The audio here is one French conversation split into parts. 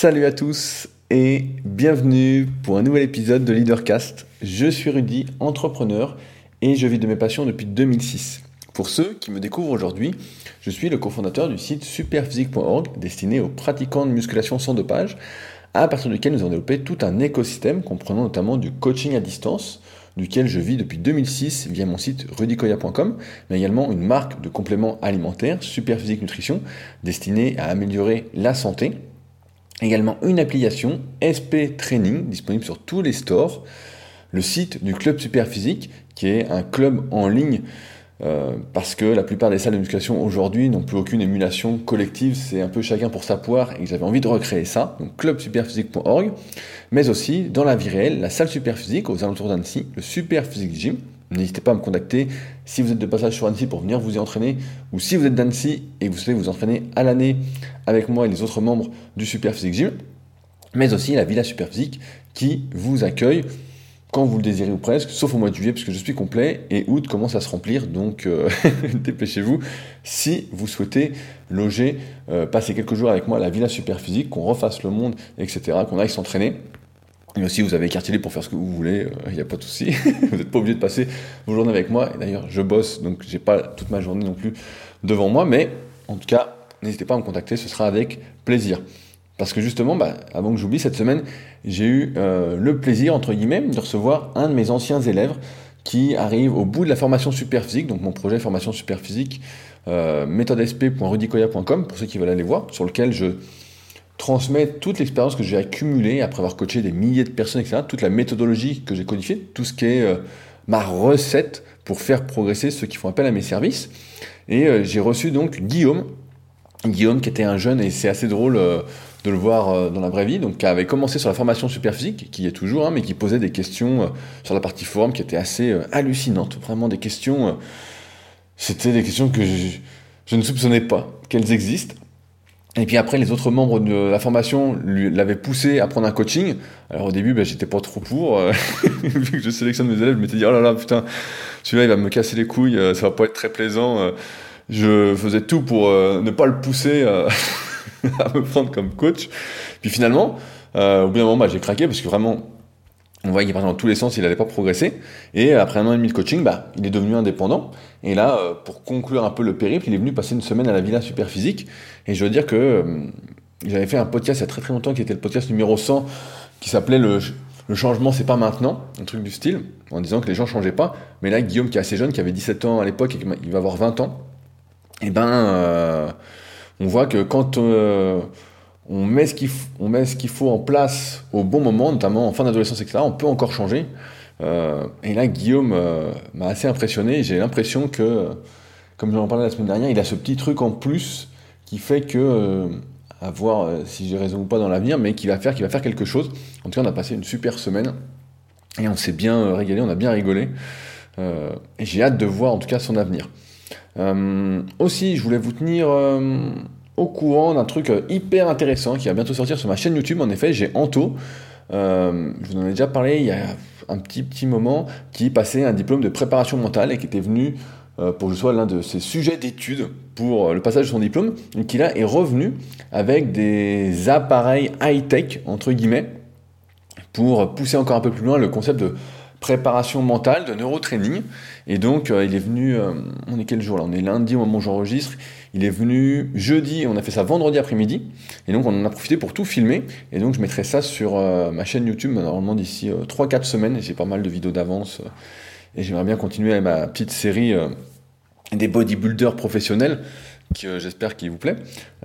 Salut à tous et bienvenue pour un nouvel épisode de Leadercast. Je suis Rudy, entrepreneur et je vis de mes passions depuis 2006. Pour ceux qui me découvrent aujourd'hui, je suis le cofondateur du site superphysique.org destiné aux pratiquants de musculation sans dopage, à partir duquel nous avons développé tout un écosystème comprenant notamment du coaching à distance, duquel je vis depuis 2006 via mon site rudicoya.com, mais également une marque de compléments alimentaires, Superphysique Nutrition, destinée à améliorer la santé. Également une application SP Training disponible sur tous les stores, le site du club Superphysique qui est un club en ligne euh, parce que la plupart des salles de musculation aujourd'hui n'ont plus aucune émulation collective, c'est un peu chacun pour sa poire et j'avais envie de recréer ça, donc clubsuperphysique.org, mais aussi dans la vie réelle, la salle Superphysique aux alentours d'Annecy, le Superphysique Gym. N'hésitez pas à me contacter si vous êtes de passage sur Annecy pour venir vous y entraîner ou si vous êtes d'Annecy et vous souhaitez vous entraîner à l'année avec moi et les autres membres du Superphysique Gym, mais aussi la Villa Superphysique qui vous accueille quand vous le désirez ou presque, sauf au mois de juillet puisque je suis complet et août commence à se remplir, donc euh, dépêchez-vous si vous souhaitez loger, euh, passer quelques jours avec moi à la Villa Superphysique, qu'on refasse le monde, etc., qu'on aille s'entraîner. Et aussi, vous avez libre pour faire ce que vous voulez, il n'y a pas de souci. vous n'êtes pas obligé de passer vos journées avec moi. D'ailleurs, je bosse, donc j'ai pas toute ma journée non plus devant moi, mais en tout cas, n'hésitez pas à me contacter, ce sera avec plaisir. Parce que justement, bah, avant que j'oublie, cette semaine, j'ai eu euh, le plaisir, entre guillemets, de recevoir un de mes anciens élèves qui arrive au bout de la formation super physique, donc mon projet formation super physique, euh, méthodesp.rudicoya.com, pour ceux qui veulent aller voir, sur lequel je transmets toute l'expérience que j'ai accumulée après avoir coaché des milliers de personnes, etc., toute la méthodologie que j'ai codifiée, tout ce qui est euh, ma recette pour faire progresser ceux qui font appel à mes services. Et euh, j'ai reçu donc Guillaume, Guillaume qui était un jeune, et c'est assez drôle de le voir euh, dans la vraie vie, donc qui avait commencé sur la formation super physique, qui y est toujours, hein, mais qui posait des questions euh, sur la partie forum qui étaient assez euh, hallucinantes, vraiment des questions, c'était des questions que je, ne soupçonnais pas qu'elles existent. Et puis après, les autres membres de la formation l'avaient poussé à prendre un coaching. Alors au début, ben, j'étais pas trop pour. vu que je sélectionne mes élèves, je m'étais dit, oh là là, putain, celui-là, il va me casser les couilles, ça va pas être très plaisant. je faisais tout pour ne pas le pousser à me prendre comme coach. Puis finalement, euh, au bout d'un moment, bah, j'ai craqué parce que vraiment, on voyait qu'il partait dans tous les sens, il n'allait pas progresser. Et après un an et demi de coaching, bah, il est devenu indépendant. Et là, euh, pour conclure un peu le périple, il est venu passer une semaine à la Villa Superphysique. Et je veux dire que euh, j'avais fait un podcast il y a très très longtemps qui était le podcast numéro 100 qui s'appelait le, changement c'est pas maintenant, un truc du style, en disant que les gens changeaient pas. Mais là, Guillaume qui est assez jeune, qui avait 17 ans à l'époque et qui va avoir 20 ans, et eh ben on voit que quand euh, on met ce qu'il faut en place au bon moment, notamment en fin d'adolescence, etc., on peut encore changer. Euh, et là, Guillaume euh, m'a assez impressionné. J'ai l'impression que, comme j'en parlais la semaine dernière, il a ce petit truc en plus qui fait que, à voir si j'ai raison ou pas dans l'avenir, mais qui va faire, qui va faire quelque chose. En tout cas, on a passé une super semaine et on s'est bien régalé, on a bien rigolé. et j'ai hâte de voir en tout cas son avenir. Euh, aussi, je voulais vous tenir euh, au courant d'un truc euh, hyper intéressant qui va bientôt sortir sur ma chaîne YouTube. En effet, j'ai Anto. je vous en ai déjà parlé il y a un petit petit moment, qui passait un diplôme de préparation mentale et qui était venu pour que je sois l'un de ses sujets d'étude pour le passage de son diplôme, et qui là est revenu avec des appareils high-tech, entre guillemets, pour pousser encore un peu plus loin le concept de préparation mentale, de neurotraining. Et donc, euh, il est venu, euh, on est quel jour là? On est lundi au moment où j'enregistre. Il est venu jeudi, on a fait ça vendredi après-midi. Et donc, on en a profité pour tout filmer. Et donc, je mettrai ça sur euh, ma chaîne YouTube, normalement d'ici 3-4 semaines. J'ai pas mal de vidéos d'avance. et j'aimerais bien continuer avec ma petite série des bodybuilders professionnels j'espère qu'il vous plaît.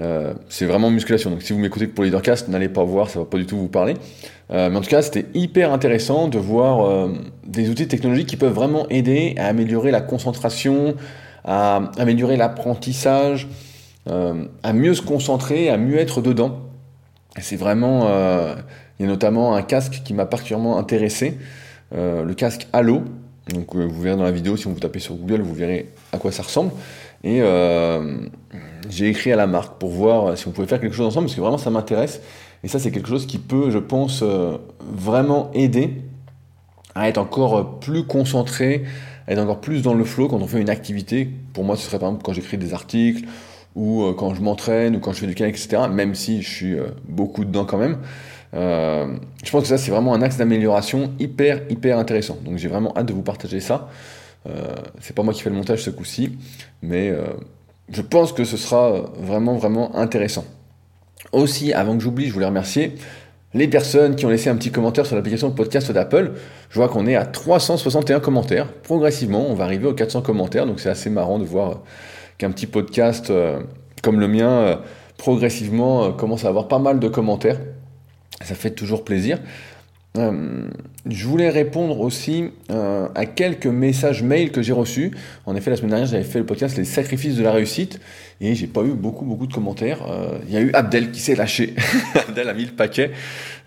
Euh, c'est vraiment musculation. Donc si vous m'écoutez que pour Leadercast, n'allez pas voir, ça va pas du tout vous parler. Euh, mais en tout cas, c'était hyper intéressant de voir euh, des outils technologiques qui peuvent vraiment aider à améliorer la concentration, à améliorer l'apprentissage, à mieux se concentrer, à mieux être dedans. C'est vraiment, il y a notamment un casque qui m'a particulièrement intéressé, le casque Halo. Donc vous verrez dans la vidéo, si vous tapez sur Google, vous verrez à quoi ça ressemble. Et euh, j'ai écrit à la marque pour voir si on pouvait faire quelque chose ensemble, parce que vraiment ça m'intéresse. Et ça, c'est quelque chose qui peut, je pense, euh, vraiment aider à être encore plus concentré, à être encore plus dans le flow quand on fait une activité. Pour moi, ce serait par exemple quand j'écris des articles, ou quand je m'entraîne, ou quand je fais du kayak, etc., même si je suis beaucoup dedans quand même. je pense que ça, c'est vraiment un axe d'amélioration hyper, hyper intéressant. Donc j'ai vraiment hâte de vous partager ça. C'est pas moi qui fais le montage ce coup-ci, mais je pense que ce sera vraiment, vraiment intéressant. Aussi, avant que j'oublie, je voulais remercier les personnes qui ont laissé un petit commentaire sur l'application de podcast d'Apple. Je vois qu'on est à 361 commentaires. Progressivement, on va arriver aux 400 commentaires, donc c'est assez marrant de voir qu'un petit podcast euh, comme le mien, euh, progressivement, euh, commence à avoir pas mal de commentaires. Ça fait toujours plaisir. Euh, je voulais répondre aussi euh, à quelques messages mails que j'ai reçus. En effet, la semaine dernière, j'avais fait le podcast Les sacrifices de la réussite et j'ai pas eu beaucoup, beaucoup de commentaires. Euh, il y a eu Abdel qui s'est lâché. Abdel a mis le paquet,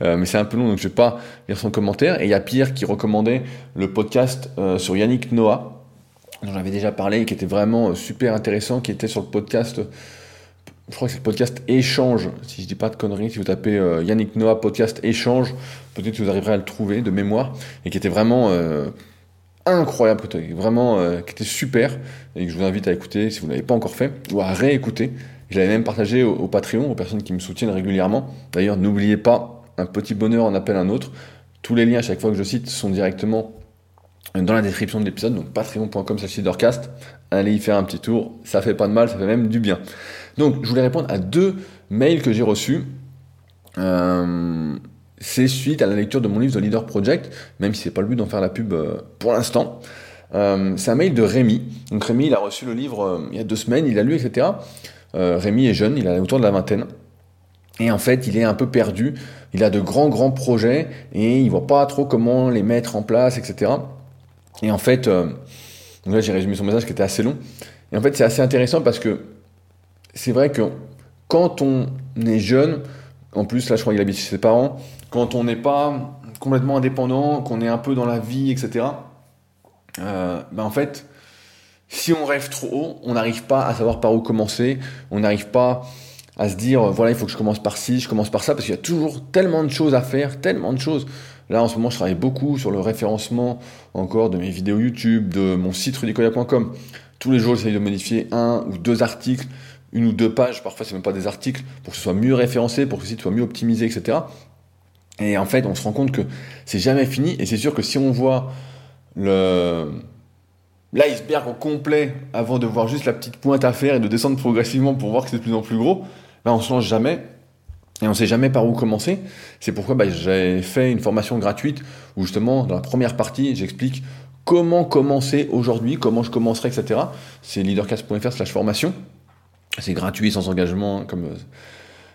mais c'est un peu long donc je vais pas lire son commentaire. Et il y a Pierre qui recommandait le podcast sur Yannick Noah, dont j'avais déjà parlé et qui était vraiment super intéressant, qui était sur le podcast je crois que c'est le podcast Échange, si je dis pas de conneries, si vous tapez euh, Yannick Noah podcast Échange, peut-être que vous arriverez à le trouver de mémoire, et qui était vraiment euh, incroyable, vraiment, euh, qui était super, et que je vous invite à écouter si vous ne l'avez pas encore fait, ou à réécouter. Je l'avais même partagé au, Patreon, aux personnes qui me soutiennent régulièrement. D'ailleurs, n'oubliez pas, un petit bonheur en appelle un autre. Tous les liens à chaque fois que je cite sont directement dans la description de l'épisode, donc patreon.com leadercast. Allez y faire un petit tour, ça fait pas de mal, ça fait même du bien. Donc, je voulais répondre à deux mails que j'ai reçus. Euh, c'est suite à la lecture de mon livre The Leader Project, même si c'est pas le but d'en faire la pub euh, pour l'instant. Euh, c'est un mail de Rémi. Donc Rémi, il a reçu le livre il y a deux semaines, il l'a lu, etc. Rémi est jeune, il a autour de la vingtaine. Et en fait, il est un peu perdu. Il a de grands, grands projets et il voit pas trop comment les mettre en place, etc. Et en fait, là, j'ai résumé son message qui était assez long. Et en fait, c'est assez intéressant parce que c'est vrai que quand on est jeune, en plus là je crois qu'il habite chez ses parents, quand on n'est pas complètement indépendant, qu'on est un peu dans la vie, etc., euh, ben en fait, si on rêve trop haut, on n'arrive pas à savoir par où commencer, on n'arrive pas à se dire, voilà, il faut que je commence par ci, je commence par ça, parce qu'il y a toujours tellement de choses à faire, tellement de choses. Là, en ce moment, je travaille beaucoup sur le référencement encore de mes vidéos YouTube, de mon site rudicoya.com. Tous les jours, j'essaie de modifier un ou deux articles une ou deux pages, parfois c'est même pas des articles, pour que ce soit mieux référencé, pour que le site soit mieux optimisé, etc. Et en fait, on se rend compte que c'est jamais fini, et c'est sûr que si on voit l'iceberg au complet avant de voir juste la petite pointe à faire et de descendre progressivement pour voir que c'est de plus en plus gros, ben on se lance jamais et on sait jamais par où commencer. C'est pourquoi ben, j'ai fait une formation gratuite où justement dans la première partie j'explique comment commencer aujourd'hui, comment je commencerai, etc. C'est leadercast.fr slash formation. C'est gratuit, sans engagement, comme euh,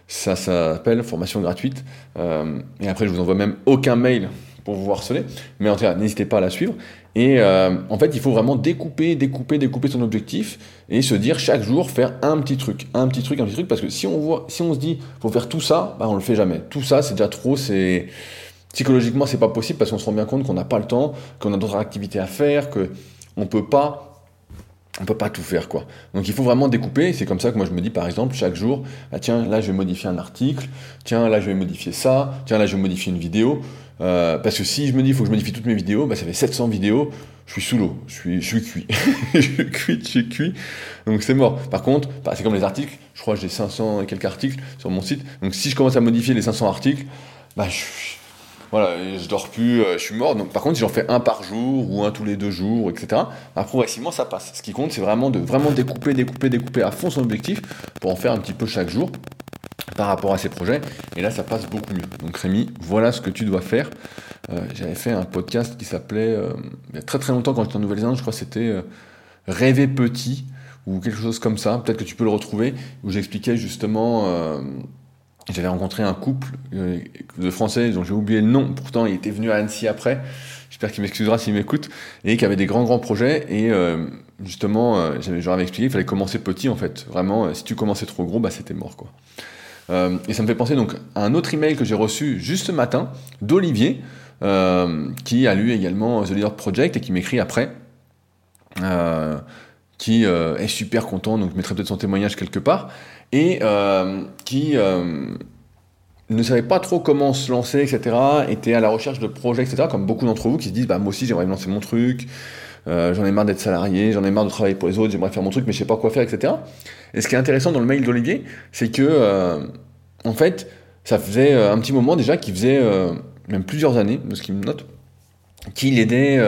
ça s'appelle, formation gratuite. Euh, et après, je vous envoie même aucun mail pour vous harceler. Mais en tout cas, n'hésitez pas à la suivre. Et euh, en fait, il faut vraiment découper, découper, découper son objectif et se dire chaque jour faire un petit truc, un petit truc, un petit truc. Parce que si on voit, si on se dit faut faire tout ça, bah, on le fait jamais. Tout ça, c'est déjà trop. C'est psychologiquement, c'est pas possible parce qu'on se rend bien compte qu'on n'a pas le temps, qu'on a d'autres activités à faire, que on peut pas on peut pas tout faire quoi. Donc il faut vraiment découper. C'est comme ça que moi je me dis par exemple chaque jour, ah, tiens là je vais modifier un article, tiens là je vais modifier ça, tiens là je vais modifier une vidéo. Euh, parce que si je me dis il faut que je modifie toutes mes vidéos, bah, ça fait 700 vidéos, je suis sous l'eau, je suis, je suis cuit, je suis cuit, je suis cuit. Donc c'est mort. Par contre, bah, c'est comme les articles. Je crois que j'ai 500 et quelques articles sur mon site. Donc si je commence à modifier les 500 articles, bah je voilà, je dors plus, euh, je suis mort. Donc, par contre, si j'en fais un par jour ou un tous les deux jours, etc., bah, progressivement, ça passe. Ce qui compte, c'est vraiment de vraiment découper, découper, découper à fond son objectif pour en faire un petit peu chaque jour par rapport à ses projets. Et là, ça passe beaucoup mieux. Donc, Rémi, voilà ce que tu dois faire. Euh, j'avais fait un podcast qui s'appelait, euh, il y a très très longtemps quand j'étais en Nouvelle-Zélande, je crois que c'était Rêver petit ou quelque chose comme ça. Peut-être que tu peux le retrouver, où j'expliquais justement j'avais rencontré un couple euh, de Français dont j'ai oublié le nom, pourtant il était venu à Annecy après, j'espère qu'il m'excusera s'il m'écoute, et qui avait des grands grands projets, et euh, justement, euh, j'avais, expliqué qu'il fallait commencer petit en fait, vraiment, si tu commençais trop gros, bah c'était mort quoi. et ça me fait penser donc à un autre email que j'ai reçu juste ce matin d'Olivier, qui a lu également The Leader Project et qui m'écrit après, qui est super content, donc je mettrai peut-être son témoignage quelque part, et euh, qui euh, ne savait pas trop comment se lancer, etc., était à la recherche de projets, etc., comme beaucoup d'entre vous qui se disent, bah, moi aussi j'aimerais lancer mon truc, j'en ai marre d'être salarié, j'en ai marre de travailler pour les autres, j'aimerais faire mon truc, mais je sais pas quoi faire, etc. Et ce qui est intéressant dans le mail d'Olivier, c'est que, en fait, ça faisait un petit moment déjà qu'il faisait, même plusieurs années, de ce qu'il me note, qu'il aidait,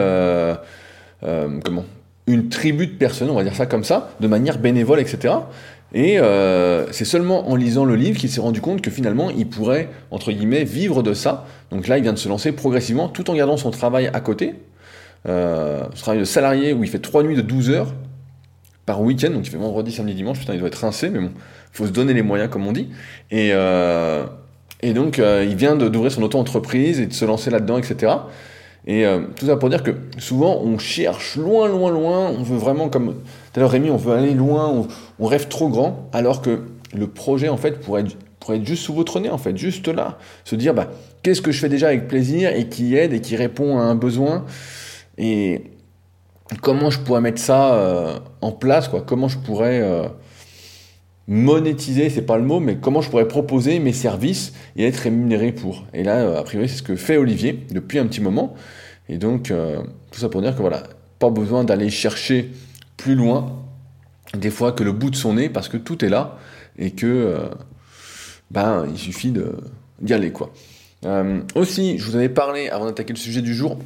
comment, une tribu de personnes, on va dire ça comme ça, de manière bénévole, etc. Et euh, c'est seulement en lisant le livre qu'il s'est rendu compte que finalement, il pourrait, entre guillemets, vivre de ça. Donc là, il vient de se lancer progressivement, tout en gardant son travail à côté. Euh, son travail de salarié où il fait trois nuits de 12 heures par week-end, donc il fait vendredi, samedi, dimanche, putain, il doit être rincé, mais bon, il faut se donner les moyens, comme on dit. Et, euh, et donc, euh, il vient d'ouvrir son auto-entreprise et de se lancer là-dedans, etc. Et euh, tout ça pour dire que souvent on cherche loin, loin, loin, on veut vraiment, comme tout à l'heure Rémi, on veut aller loin, on, rêve trop grand, alors que le projet en fait pourrait être, être juste sous votre nez, en fait, juste là. Se dire, bah, qu'est-ce que je fais déjà avec plaisir et qui aide et qui répond à un besoin? Et comment je pourrais mettre ça euh, en place, quoi, comment je pourrais. Euh, monétiser, c'est pas le mot, mais comment je pourrais proposer mes services et être rémunéré pour. Et là, euh, a priori, c'est ce que fait Olivier depuis un petit moment. Et donc, euh, tout ça pour dire que voilà, pas besoin d'aller chercher plus loin, des fois que le bout de son nez, parce que tout est là et que euh, ben, il suffit d'y aller quoi. aussi, je vous avais parlé avant d'attaquer le sujet du jour.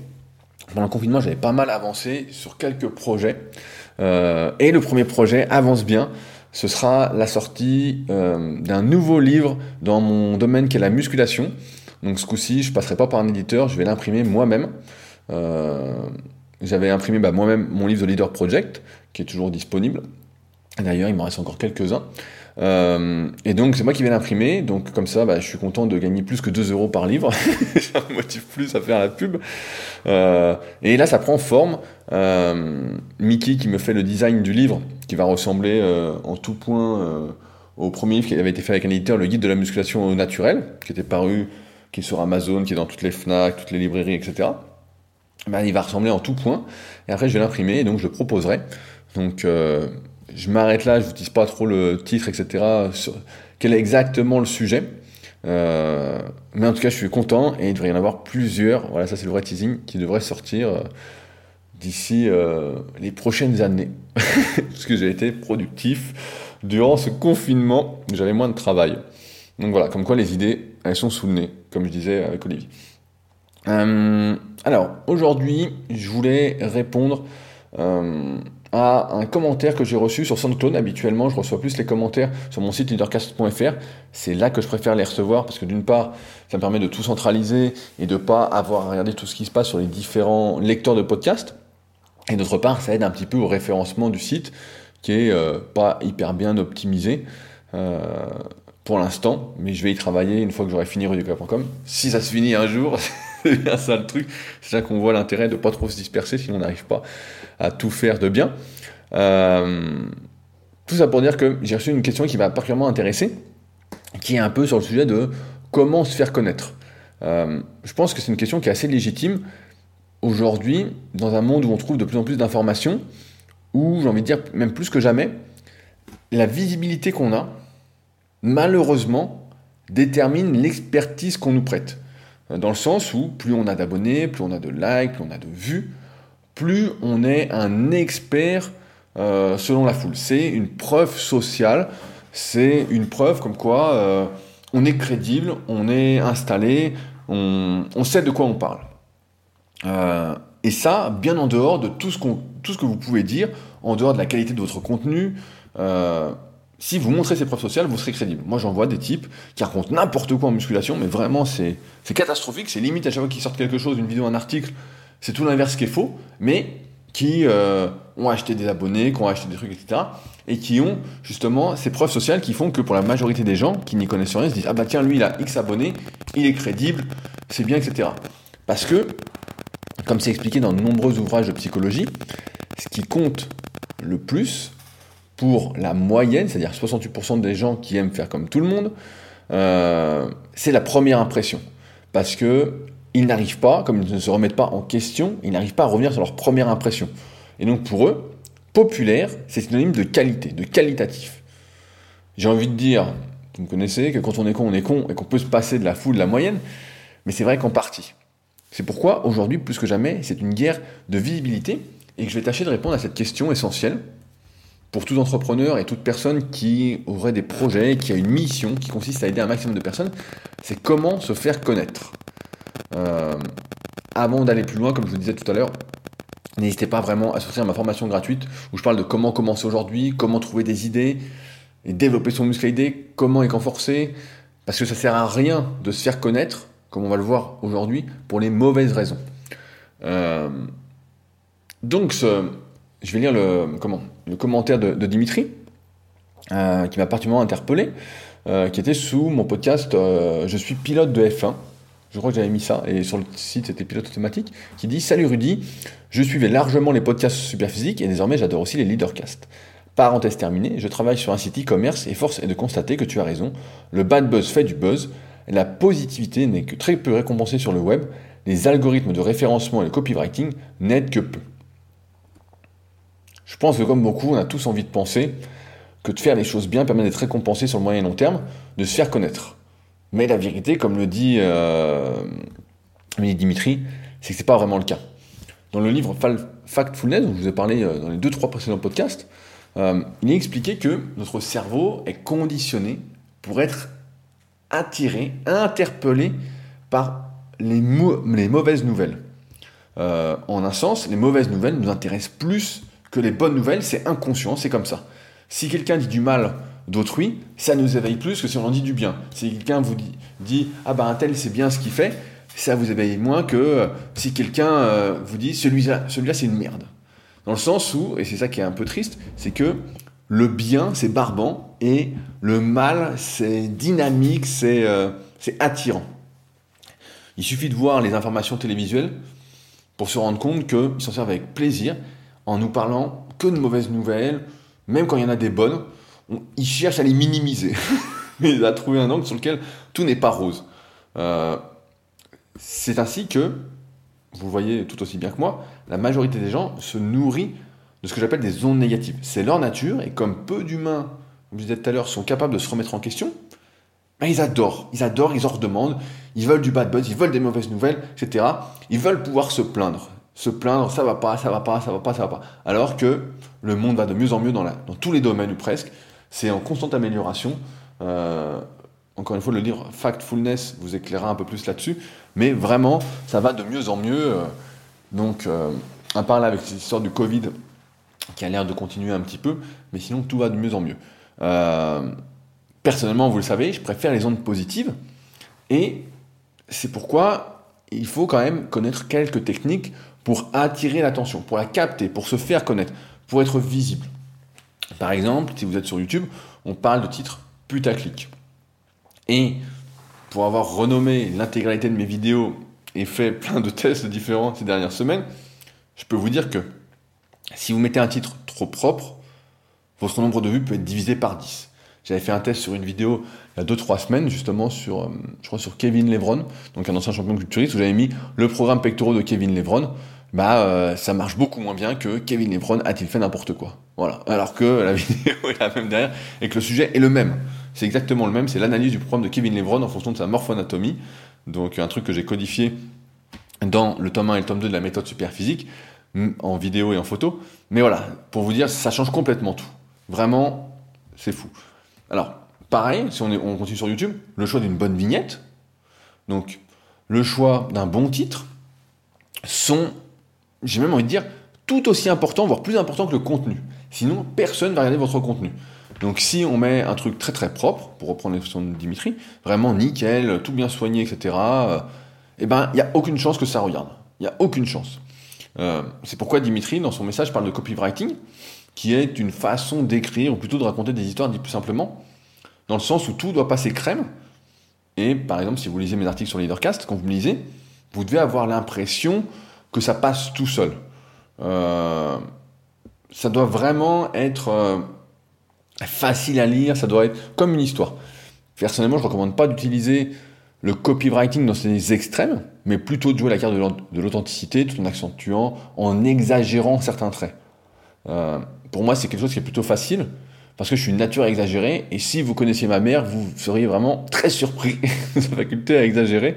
Pendant le confinement, j'avais pas mal avancé sur quelques projets. et le premier projet avance bien ce sera la sortie euh, d'un nouveau livre dans mon domaine qui est la musculation. Donc ce coup-ci, je ne passerai pas par un éditeur, je vais l'imprimer moi-même. Euh, j'avais imprimé bah, moi-même mon livre de Leader Project, qui est toujours disponible. D'ailleurs, il m'en reste encore quelques-uns. Euh, et donc, c'est moi qui vais l'imprimer. Donc, comme ça, bah, je suis content de gagner plus que 2 euros par livre. ça me motive plus à faire la pub. et là, ça prend forme. Mickey, qui me fait le design du livre, qui va ressembler euh, en tout point euh, au premier livre qui avait été fait avec un éditeur, le guide de la musculation naturelle, qui était paru, qui est sur Amazon, qui est dans toutes les FNAC, toutes les librairies, etc. Ben, il va ressembler en tout point. Et après, je vais l'imprimer et donc je le proposerai. Donc, euh, je m'arrête là, je vous dis pas trop le titre, etc. Quel est exactement le sujet. mais en tout cas, je suis content et il devrait y en avoir plusieurs. Voilà, ça c'est le vrai teasing qui devrait sortir d'ici euh, les prochaines années, parce que j'ai été productif durant ce confinement, j'avais moins de travail. Donc voilà, comme quoi les idées, elles sont sous le nez, comme je disais avec Olivier. Euh, alors, aujourd'hui, je voulais répondre euh, à un commentaire que j'ai reçu sur SoundCloud. Habituellement, je reçois plus les commentaires sur mon site leadercast.fr. C'est là que je préfère les recevoir parce que d'une part, ça me permet de tout centraliser et de pas avoir à regarder tout ce qui se passe sur les différents lecteurs de podcasts. Et d'autre part, ça aide un petit peu au référencement du site, qui est euh, pas hyper bien optimisé euh, pour l'instant, mais je vais y travailler une fois que j'aurai fini rudicola.com. Si ça se finit un jour, c'est bien ça le truc. C'est là qu'on voit l'intérêt de pas trop se disperser, sinon on n'arrive pas à tout faire de bien. Euh, tout ça pour dire que j'ai reçu une question qui m'a particulièrement intéressé, qui est un peu sur le sujet de comment se faire connaître. je pense que c'est une question qui est assez légitime aujourd'hui, dans un monde où on trouve de plus en plus d'informations, où j'ai envie de dire, même plus que jamais, la visibilité qu'on a, malheureusement, détermine l'expertise qu'on nous prête. Dans le sens où plus on a d'abonnés, plus on a de likes, plus on a de vues, plus on est un expert euh, selon la foule. C'est une preuve sociale, c'est une preuve comme quoi euh, on est crédible, on est installé, on sait de quoi on parle. Euh, et ça, bien en dehors de tout ce, que vous pouvez dire, en dehors de la qualité de votre contenu. Euh, si vous montrez ces preuves sociales, vous serez crédible. Moi, j'en vois des types qui racontent n'importe quoi en musculation, mais vraiment, c'est catastrophique. C'est limite à chaque fois qu'ils sortent quelque chose, une vidéo, un article, c'est tout l'inverse qui est faux, mais qui euh, ont acheté des abonnés, qui ont acheté des trucs, etc. Et qui ont justement ces preuves sociales qui font que pour la majorité des gens qui n'y connaissent rien, se disent Ah bah tiens, lui, il a X abonnés, il est crédible, c'est bien, etc. Parce que comme c'est expliqué dans de nombreux ouvrages de psychologie, ce qui compte le plus pour la moyenne, c'est-à-dire 68% des gens qui aiment faire comme tout le monde, euh, c'est la première impression. Parce que ils n'arrivent pas, comme ils ne se remettent pas en question, ils n'arrivent pas à revenir sur leur première impression. Et donc pour eux, populaire, c'est synonyme de qualité, de qualitatif. J'ai envie de dire, vous me connaissez, que quand on est con, on est con, et qu'on peut se passer de la foule, de la moyenne, mais c'est vrai qu'en partie. C'est pourquoi aujourd'hui, plus que jamais, c'est une guerre de visibilité. et que je vais tâcher de répondre à cette question essentielle pour tout entrepreneur et toute personne qui aurait des projets, qui a une mission qui consiste à aider un maximum de personnes, c'est comment se faire connaître. Euh, avant d'aller plus loin, comme je vous disais tout à l'heure, n'hésitez pas vraiment à souscrire à ma formation gratuite où je parle de comment commencer aujourd'hui, comment trouver des idées et développer son muscle à idées, comment y renforcer, parce que ça sert à rien de se faire connaître, comme on va le voir aujourd'hui, pour les mauvaises raisons. Euh, donc, je vais lire le, comment, le commentaire de, Dimitri, euh, qui m'a particulièrement interpellé, euh, qui était sous mon podcast Je suis pilote de F1. Je crois que j'avais mis ça, et sur le site c'était pilote automatique, qui dit Salut Rudy, je suivais largement les podcasts super physiques et désormais j'adore aussi les leadercasts. Parenthèse terminée, je travaille sur un site e-commerce et force est de constater que tu as raison, le bad buzz fait du buzz, la positivité n'est que très peu récompensée sur le web, les algorithmes de référencement et le copywriting n'aident que peu. Je pense que comme beaucoup, on a tous envie de penser que de faire les choses bien permet d'être récompensé sur le moyen et long terme, de se faire connaître. Mais la vérité, comme le dit euh, Dimitri, c'est que ce n'est pas vraiment le cas. Dans le livre Factfulness, dont je vous ai parlé euh, dans les deux trois précédents podcasts, euh, il est expliqué que notre cerveau est conditionné pour être attiré, interpellé par les, mauvaises nouvelles. Euh, en un sens, les mauvaises nouvelles nous intéressent plus que les bonnes nouvelles, c'est inconscient, c'est comme ça. Si quelqu'un dit du mal d'autrui, ça nous éveille plus que si on en dit du bien. Si quelqu'un vous dit, ah ben un tel c'est bien ce qu'il fait, ça vous éveille moins que euh, si quelqu'un euh, vous dit celui-là celui c'est une merde. Dans le sens où, et c'est ça qui est un peu triste, c'est que le bien c'est barbant et le mal c'est dynamique, c'est attirant. Il suffit de voir les informations télévisuelles pour se rendre compte qu'ils s'en servent avec plaisir en nous parlant que de mauvaises nouvelles, même quand il y en a des bonnes, ils cherchent à les minimiser, mais à trouver un angle sur lequel tout n'est pas rose. Euh, c'est ainsi que, vous voyez tout aussi bien que moi, la majorité des gens se nourrit de ce que j'appelle des ondes négatives. C'est leur nature, et comme peu d'humains, comme je disais tout à l'heure, sont capables de se remettre en question, ben, ils adorent, ils adorent, ils en redemandent, ils veulent du bad buzz, ils veulent des mauvaises nouvelles, etc. Ils veulent pouvoir se plaindre. Se plaindre, ça va pas, ça va pas, ça va pas, ça va pas. Alors que le monde va de mieux en mieux dans, tous les domaines ou presque. C'est en constante amélioration. Euh, encore une fois, le livre Factfulness vous éclairera un peu plus là-dessus. Mais vraiment, ça va de mieux en mieux. Euh, donc, euh, à part là avec cette histoire du Covid qui a l'air de continuer un petit peu, mais sinon tout va de mieux en mieux. personnellement, vous le savez, je préfère les ondes positives. Et c'est pourquoi il faut quand même connaître quelques techniques pour attirer l'attention, pour la capter, pour se faire connaître, pour être visible. Par exemple, si vous êtes sur YouTube, on parle de titres putaclic. Et pour avoir renommé l'intégralité de mes vidéos et fait plein de tests différents ces dernières semaines, je peux vous dire que si vous mettez un titre trop propre, votre nombre de vues peut être divisé par 10. J'avais fait un test sur une vidéo il y a 2-3 semaines, justement, sur, euh, sur Kevin Levron, donc un ancien champion culturiste, où j'avais mis le programme pectoraux de Kevin Levron. Bah, euh, ça marche beaucoup moins bien que Kevin Levron a-t-il fait n'importe quoi. Voilà. Alors que la vidéo est la même derrière et que le sujet est le même. C'est exactement le même. C'est l'analyse du programme de Kevin Levron en fonction de sa morphoanatomie. Donc, un truc que j'ai codifié dans le tome 1 et le tome 2 de la méthode superphysique, en vidéo et en photo. Mais voilà, pour vous dire, ça change complètement tout. Vraiment, c'est fou. Alors, pareil, si on, continue sur YouTube, le choix d'une bonne vignette, donc le choix d'un bon titre, sont, j'ai même envie de dire, tout aussi important, voire plus important que le contenu. Sinon, personne ne va regarder votre contenu. Donc si on met un truc très très propre, pour reprendre l'expression de Dimitri, vraiment nickel, tout bien soigné, etc., euh, eh ben, il n'y a aucune chance que ça regarde. Il n'y a aucune chance. Euh, c'est pourquoi Dimitri, dans son message, parle de copywriting qui est une façon d'écrire, ou plutôt de raconter des histoires, dit plus simplement, dans le sens où tout doit passer crème. Et par exemple, si vous lisez mes articles sur Leadercast, quand vous me lisez, vous devez avoir l'impression que ça passe tout seul. Euh, ça doit vraiment être euh, facile à lire, ça doit être comme une histoire. Personnellement, je ne recommande pas d'utiliser le copywriting dans ses extrêmes, mais plutôt de jouer la carte de l'authenticité tout en accentuant, en exagérant certains traits. Euh, pour moi, c'est quelque chose qui est plutôt facile, parce que je suis une nature exagérée, et si vous connaissiez ma mère, vous seriez vraiment très surpris de sa faculté à exagérer.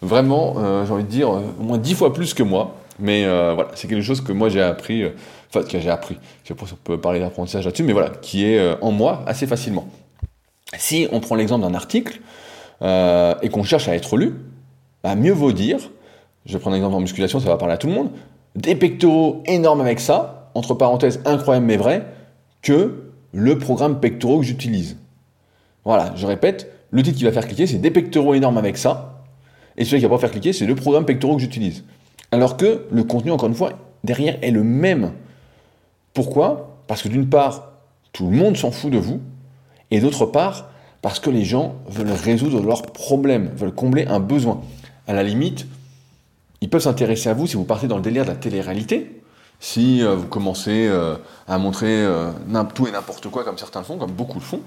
Vraiment, euh, j'ai envie de dire, euh, au moins dix fois plus que moi. Mais voilà, c'est quelque chose que moi j'ai appris, enfin que j'ai appris, je sais pas si on peut parler d'apprentissage là-dessus, mais voilà, qui est en moi assez facilement. Si on prend l'exemple d'un article et qu'on cherche à être lu, bah, mieux vaut dire, je prendre un exemple en musculation, ça va parler à tout le monde, des pectoraux énormes avec ça, entre parenthèses incroyable mais vrai, que le programme pectoraux que j'utilise. Voilà, je répète, le titre qui va faire cliquer, c'est des pectoraux énormes avec ça, et celui qui va pas faire cliquer, c'est le programme pectoraux que j'utilise. Alors que le contenu, encore une fois, derrière est le même. Pourquoi? Parce que d'une part, tout le monde s'en fout de vous, et d'autre part, parce que les gens veulent résoudre leurs problèmes, veulent combler un besoin. À la limite, ils peuvent s'intéresser à vous si vous partez dans le délire de la télé-réalité, si euh, vous commencez euh, à montrer euh, tout et n'importe quoi comme certains font, comme beaucoup le font.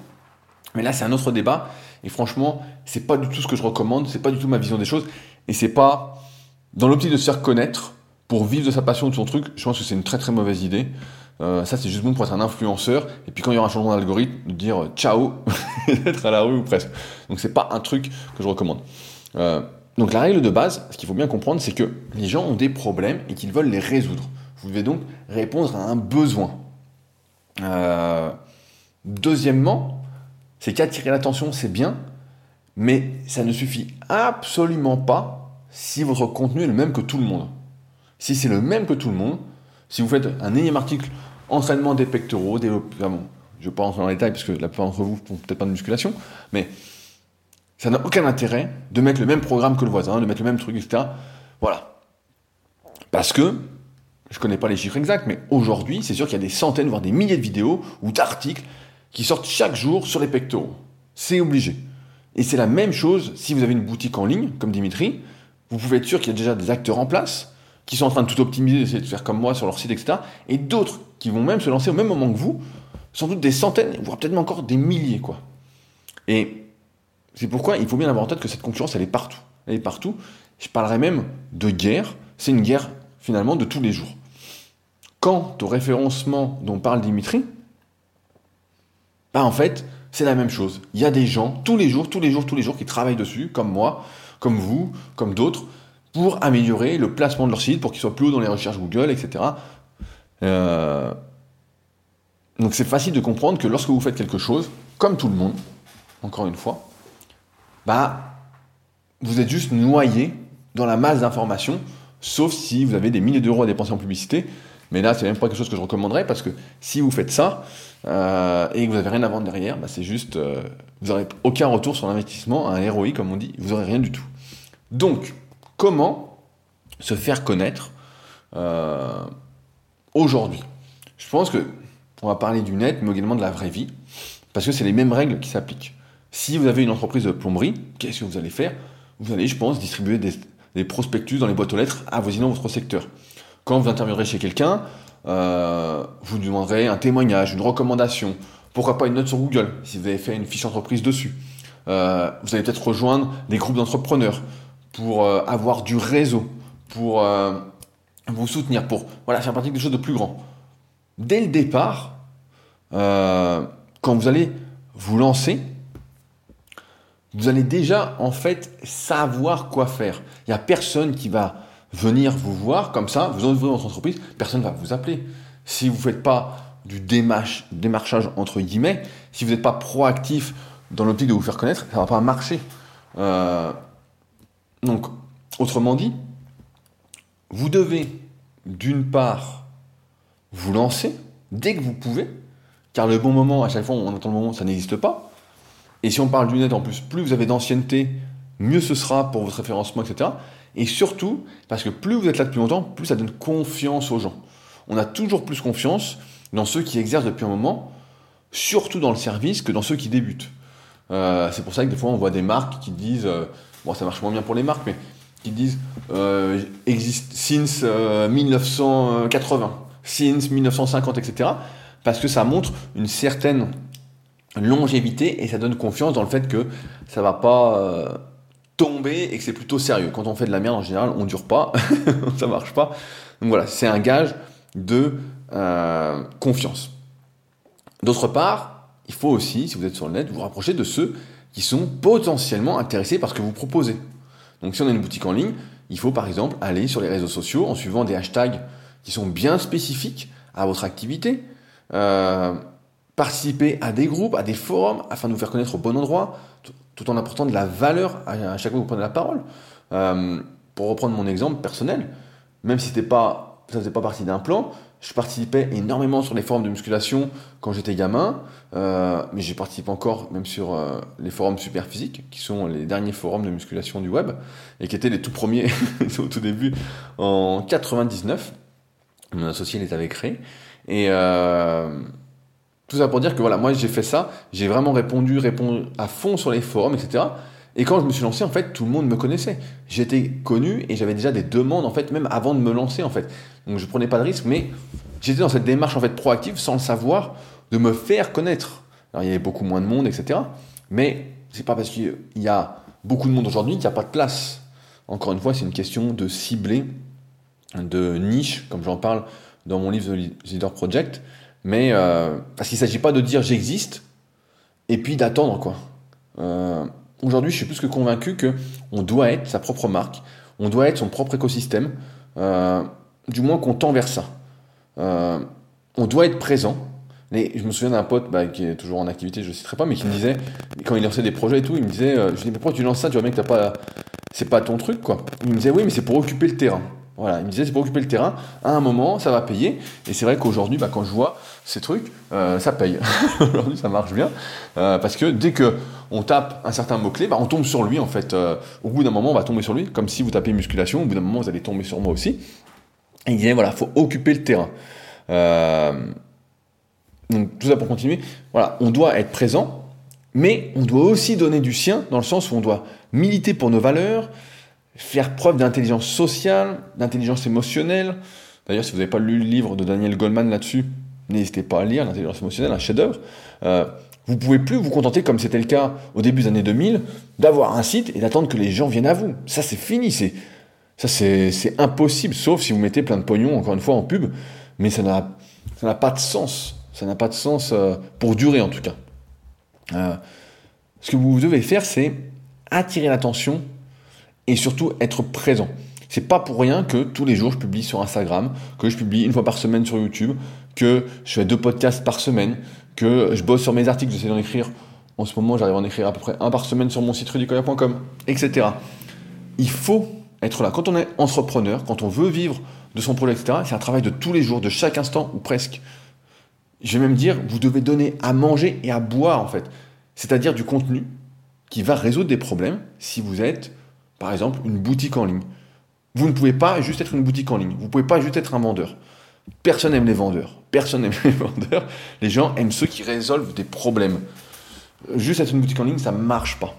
Mais là, c'est un autre débat, et franchement, c'est pas du tout ce que je recommande, c'est pas du tout ma vision des choses, et c'est pas dans l'optique de se faire connaître, pour vivre de sa passion, de son truc, je pense que c'est une très très mauvaise idée. Euh, ça, c'est juste bon pour être un influenceur, et puis quand il y aura un changement d'algorithme, de dire euh, ciao, et d'être à la rue ou presque. Donc c'est pas un truc que je recommande. Euh, donc la règle de base, ce qu'il faut bien comprendre, c'est que les gens ont des problèmes et qu'ils veulent les résoudre. Vous devez donc répondre à un besoin. deuxièmement, c'est qu'attirer l'attention, c'est bien, mais ça ne suffit absolument pas si votre contenu est le même que tout le monde. Si c'est le même que tout le monde, si vous faites un énième article entraînement des pectoraux, des, je ne vais pas rentrer dans les détails parce que la plupart d'entre vous font peut-être pas de musculation, mais ça n'a aucun intérêt de mettre le même programme que le voisin, de mettre le même truc, etc. Voilà. Parce que, je ne connais pas les chiffres exacts, mais aujourd'hui, c'est sûr qu'il y a des centaines, voire des milliers de vidéos ou d'articles qui sortent chaque jour sur les pectoraux. C'est obligé. Et c'est la même chose si vous avez une boutique en ligne, comme Dimitri, vous pouvez être sûr qu'il y a déjà des acteurs en place qui sont en train de tout optimiser, d'essayer de faire comme moi sur leur site, etc. Et d'autres qui vont même se lancer au même moment que vous, sans doute des centaines, voire peut-être encore des milliers, quoi. Et c'est pourquoi il faut bien avoir en tête que cette concurrence, elle est partout. Elle est partout. Je parlerai même de guerre. C'est une guerre, finalement, de tous les jours. Quant au référencement dont parle Dimitri, bah en fait, c'est la même chose. Il y a des gens, tous les jours, tous les jours, tous les jours, qui travaillent dessus, comme moi, comme vous, comme d'autres, pour améliorer le placement de leur site, pour qu'ils soient plus haut dans les recherches Google, etc. Euh, donc c'est facile de comprendre que lorsque vous faites quelque chose, comme tout le monde, encore une fois, bah, vous êtes juste noyé dans la masse d'informations, sauf si vous avez des milliers d'euros à dépenser en publicité. Mais là, c'est même pas quelque chose que je recommanderais parce que si vous faites ça euh, et que vous n'avez rien à vendre derrière, bah, c'est juste, euh, vous n'aurez aucun retour sur l'investissement, un ROI comme on dit, vous n'aurez rien du tout. Donc, comment se faire connaître euh, aujourd'hui Je pense que on va parler du net, mais également de la vraie vie, parce que c'est les mêmes règles qui s'appliquent. Si vous avez une entreprise de plomberie, qu'est-ce que vous allez faire? Vous allez, je pense, distribuer des, prospectus dans les boîtes aux lettres avoisinant votre secteur. Quand vous interviendrez chez quelqu'un, euh, vous demanderez un témoignage, une recommandation, pourquoi pas une note sur Google, si vous avez fait une fiche entreprise dessus. Euh, vous allez peut-être rejoindre des groupes d'entrepreneurs pour euh, avoir du réseau, pour euh, vous soutenir, pour voilà, faire partie de quelque chose de plus grand. Dès le départ, euh, quand vous allez vous lancer, vous allez déjà en fait savoir quoi faire. Il n'y a personne qui va venir vous voir comme ça, vous ouvrez votre entreprise, personne ne va vous appeler. Si vous ne faites pas du démarchage entre guillemets, si vous n'êtes pas proactif dans l'optique de vous faire connaître, ça ne va pas marcher. Donc, autrement dit, vous devez d'une part vous lancer dès que vous pouvez, car le bon moment, à chaque fois on entend le moment, ça n'existe pas. Et si on parle du net en plus, plus vous avez d'ancienneté, mieux ce sera pour votre référencement, etc. Et surtout, parce que plus vous êtes là depuis longtemps, plus ça donne confiance aux gens. On a toujours plus confiance dans ceux qui exercent depuis un moment, surtout dans le service, que dans ceux qui débutent. Euh, c'est pour ça que des fois on voit des marques qui disent euh, bon, ça marche moins bien pour les marques, mais qui disent euh, existe since 1980, euh, since 1950, etc. Parce que ça montre une certaine longévité et ça donne confiance dans le fait que ça va pas euh, tomber et que c'est plutôt sérieux. Quand on fait de la merde en général, on dure pas, ça marche pas. Donc voilà, c'est un gage de confiance. D'autre part, il faut aussi, si vous êtes sur le net, vous rapprocher de ceux qui sont potentiellement intéressés par ce que vous proposez. Donc si on a une boutique en ligne, il faut par exemple aller sur les réseaux sociaux en suivant des hashtags qui sont bien spécifiques à votre activité, euh, participer à des groupes, à des forums, afin de vous faire connaître au bon endroit, tout en apportant de la valeur à, chaque fois que vous prenez la parole. Euh, pour reprendre mon exemple personnel, même si pas, ça faisait pas partie d'un plan, je participais énormément sur les forums de musculation quand j'étais gamin, euh, mais j'ai participé encore même sur euh, les forums super physiques, qui sont les derniers forums de musculation du web, et qui étaient les tout premiers au tout début en 99. Mon associé les avait créés. Et euh, tout ça pour dire que voilà, moi j'ai fait ça, j'ai vraiment répondu, répondu à fond sur les forums, etc. Et quand je me suis lancé, en fait, tout le monde me connaissait. J'étais connu et j'avais déjà des demandes, en fait, même avant de me lancer, en fait. Donc je prenais pas de risque, mais j'étais dans cette démarche, en fait, proactive, sans le savoir, de me faire connaître. Alors il y avait beaucoup moins de monde, etc. Mais c'est pas parce qu'il y a beaucoup de monde aujourd'hui qu'il n'y a pas de place. Encore une fois, c'est une question de cibler, de niche, comme j'en parle dans mon livre The Leader Project. Mais euh, parce qu'il ne s'agit pas de dire j'existe et puis d'attendre, quoi. Euh, aujourd'hui, je suis plus que convaincu que on doit être sa propre marque, on doit être son propre écosystème, euh, du moins qu'on tend vers ça. Euh, on doit être présent. Je me souviens d'un pote bah, qui est toujours en activité, je ne citerai pas, mais qui me disait, quand il lançait des projets et tout, il me disait, euh, je dis, mais pourquoi tu lances ça Tu vois bien que t'as pas, c'est pas ton truc, quoi. Il me disait, oui, mais c'est pour occuper le terrain. Voilà, il me disait c'est pour occuper le terrain. À un moment, ça va payer. Et c'est vrai qu'aujourd'hui, bah, quand je vois ces trucs, euh, ça paye. aujourd'hui, ça marche bien. Euh, parce que dès que on tape un certain mot-clé, bah, on tombe sur lui en fait. Euh, au bout d'un moment, on va tomber sur lui. Comme si vous tapez musculation, au bout d'un moment, vous allez tomber sur moi aussi. Et il disait voilà, faut occuper le terrain. donc tout ça pour continuer. Voilà, on doit être présent, mais on doit aussi donner du sien dans le sens où on doit militer pour nos valeurs faire preuve d'intelligence sociale, d'intelligence émotionnelle. D'ailleurs, si vous n'avez pas lu le livre de Daniel Goldman là-dessus, n'hésitez pas à lire l'intelligence émotionnelle, un chef-d'œuvre. Euh, vous pouvez plus vous contenter, comme c'était le cas au début des années 2000, d'avoir un site et d'attendre que les gens viennent à vous. Ça, c'est fini. C'est, ça, c'est, impossible, sauf si vous mettez plein de pognon, encore une fois, en pub. Mais ça n'a, pas de sens. Ça n'a pas de sens euh, pour durer, en tout cas. Euh, ce que vous devez faire, c'est attirer l'attention et surtout être présent. C'est pas pour rien que tous les jours je publie sur Instagram, que je publie une fois par semaine sur YouTube, que je fais deux podcasts par semaine, que je bosse sur mes articles, j'essaie d'en écrire. En ce moment, j'arrive à en écrire à peu près un par semaine sur mon site rudicoya.com, etc. Il faut être là. Quand on est entrepreneur, quand on veut vivre de son projet, etc., c'est un travail de tous les jours, de chaque instant, ou presque. Je vais même dire, vous devez donner à manger et à boire, en fait. C'est-à-dire du contenu qui va résoudre des problèmes si vous êtes par exemple, une boutique en ligne. Vous ne pouvez pas juste être une boutique en ligne. Vous ne pouvez pas juste être un vendeur. Personne n'aime les vendeurs. Personne n'aime les vendeurs. Les gens aiment ceux qui résolvent des problèmes. Juste être une boutique en ligne, ça ne marche pas.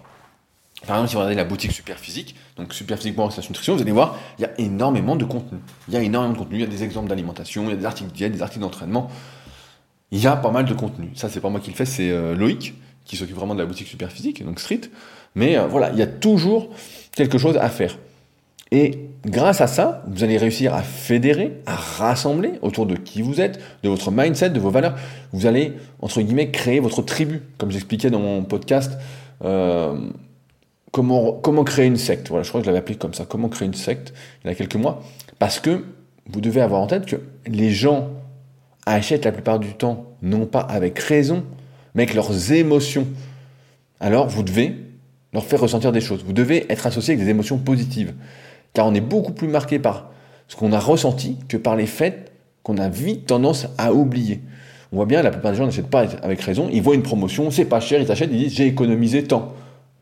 Par exemple, si vous regardez la boutique Superphysique, donc Superphysique Station Nutrition, vous allez voir, il y a énormément de contenu. Il y a énormément de contenu. Il y a des exemples d'alimentation, il y a des articles diète, des articles d'entraînement. Il y a pas mal de contenu. Ça, c'est pas moi qui le fais, c'est euh, Loïc qui s'occupe vraiment de la boutique Superphysique, donc Street. Mais euh, voilà, il y a toujours quelque chose à faire. Et grâce à ça, vous allez réussir à fédérer, à rassembler autour de qui vous êtes, de votre mindset, de vos valeurs. Vous allez, entre guillemets, créer votre tribu. Comme j'expliquais dans mon podcast, euh, comment, comment créer une secte. Voilà, je crois que je l'avais appelé comme ça, comment créer une secte, il y a quelques mois. Parce que vous devez avoir en tête que les gens achètent la plupart du temps, non pas avec raison, mais avec leurs émotions. Alors vous devez leur faire ressentir des choses. Vous devez être associé avec des émotions positives. Car on est beaucoup plus marqué par ce qu'on a ressenti que par les faits qu'on a vite tendance à oublier. On voit bien, la plupart des gens n'achètent pas avec raison. Ils voient une promotion, c'est pas cher, ils achètent, ils disent j'ai économisé tant.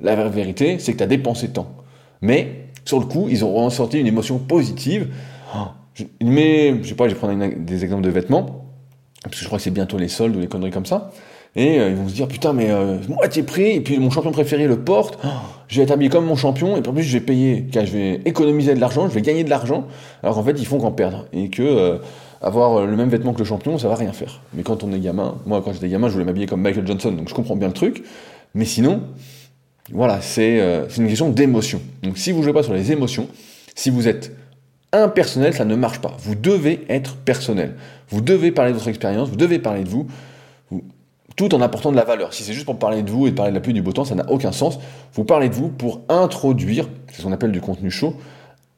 La vérité, c'est que tu as dépensé tant. Mais sur le coup, ils ont ressenti une émotion positive. Mais, je sais pas, je vais prendre des exemples de vêtements, parce que je crois que c'est bientôt les soldes ou les conneries comme ça. Et euh, ils vont se dire putain mais euh, moitié prix et puis mon champion préféré le porte. Oh, je vais être habillé comme mon champion et puis en plus je vais payer, car je vais économiser de l'argent, je vais gagner de l'argent. Alors qu'en fait ils font qu'en perdre et que euh, avoir le même vêtement que le champion ça va rien faire. Mais quand on est gamin, moi quand j'étais gamin je voulais m'habiller comme Michael Johnson donc je comprends bien le truc. Mais sinon voilà c'est une question d'émotion. Donc si vous jouez pas sur les émotions, si vous êtes impersonnel ça ne marche pas. Vous devez être personnel. Vous devez parler de votre expérience, vous devez parler de vous tout en apportant de la valeur. Si c'est juste pour parler de vous et de parler de la pluie du beau temps, ça n'a aucun sens. Vous parlez de vous pour introduire, c'est ce qu'on appelle du contenu chaud,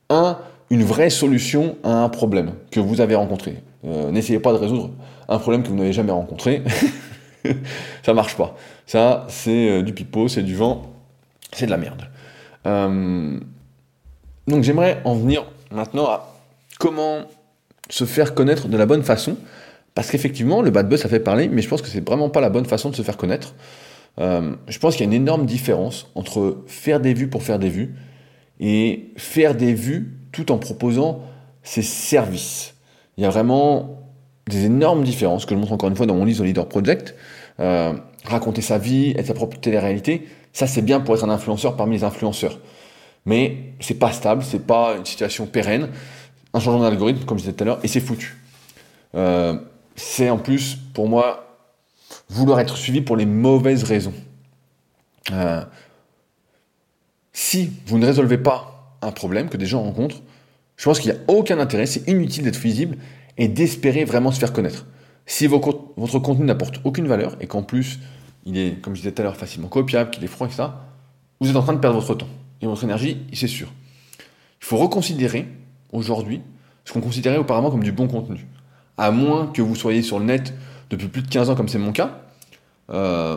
un, une vraie solution à un problème que vous avez rencontré. Euh, n'essayez pas de résoudre un problème que vous n'avez jamais rencontré. ça marche pas. Ça, c'est euh, du pipeau, c'est du vent, c'est de la merde. Euh, donc j'aimerais en venir maintenant à comment se faire connaître de la bonne façon. Parce qu'effectivement, le bad buzz, ça fait parler, mais je pense que c'est vraiment pas la bonne façon de se faire connaître. Euh, je pense qu'il y a une énorme différence entre faire des vues pour faire des vues et faire des vues tout en proposant ses services. Il y a vraiment des énormes différences que je montre encore une fois dans mon livre Leader Project. Euh, raconter sa vie, être sa propre télé-réalité, ça c'est bien pour être un influenceur parmi les influenceurs. Mais c'est pas stable, c'est pas une situation pérenne. Un changement d'algorithme, comme je disais tout à l'heure, et c'est foutu. Euh, c'est en plus, pour moi, vouloir être suivi pour les mauvaises raisons. Euh, si vous ne résolvez pas un problème que des gens rencontrent, je pense qu'il n'y a aucun intérêt, c'est inutile d'être visible et d'espérer vraiment se faire connaître. Si votre contenu n'apporte aucune valeur et qu'en plus il est, comme je disais tout à l'heure, facilement copiable, qu'il est froid, etc., vous êtes en train de perdre votre temps et votre énergie, c'est sûr. Il faut reconsidérer aujourd'hui ce qu'on considérait auparavant comme du bon contenu. À moins que vous soyez sur le net depuis plus de 15 ans, comme c'est mon cas, euh,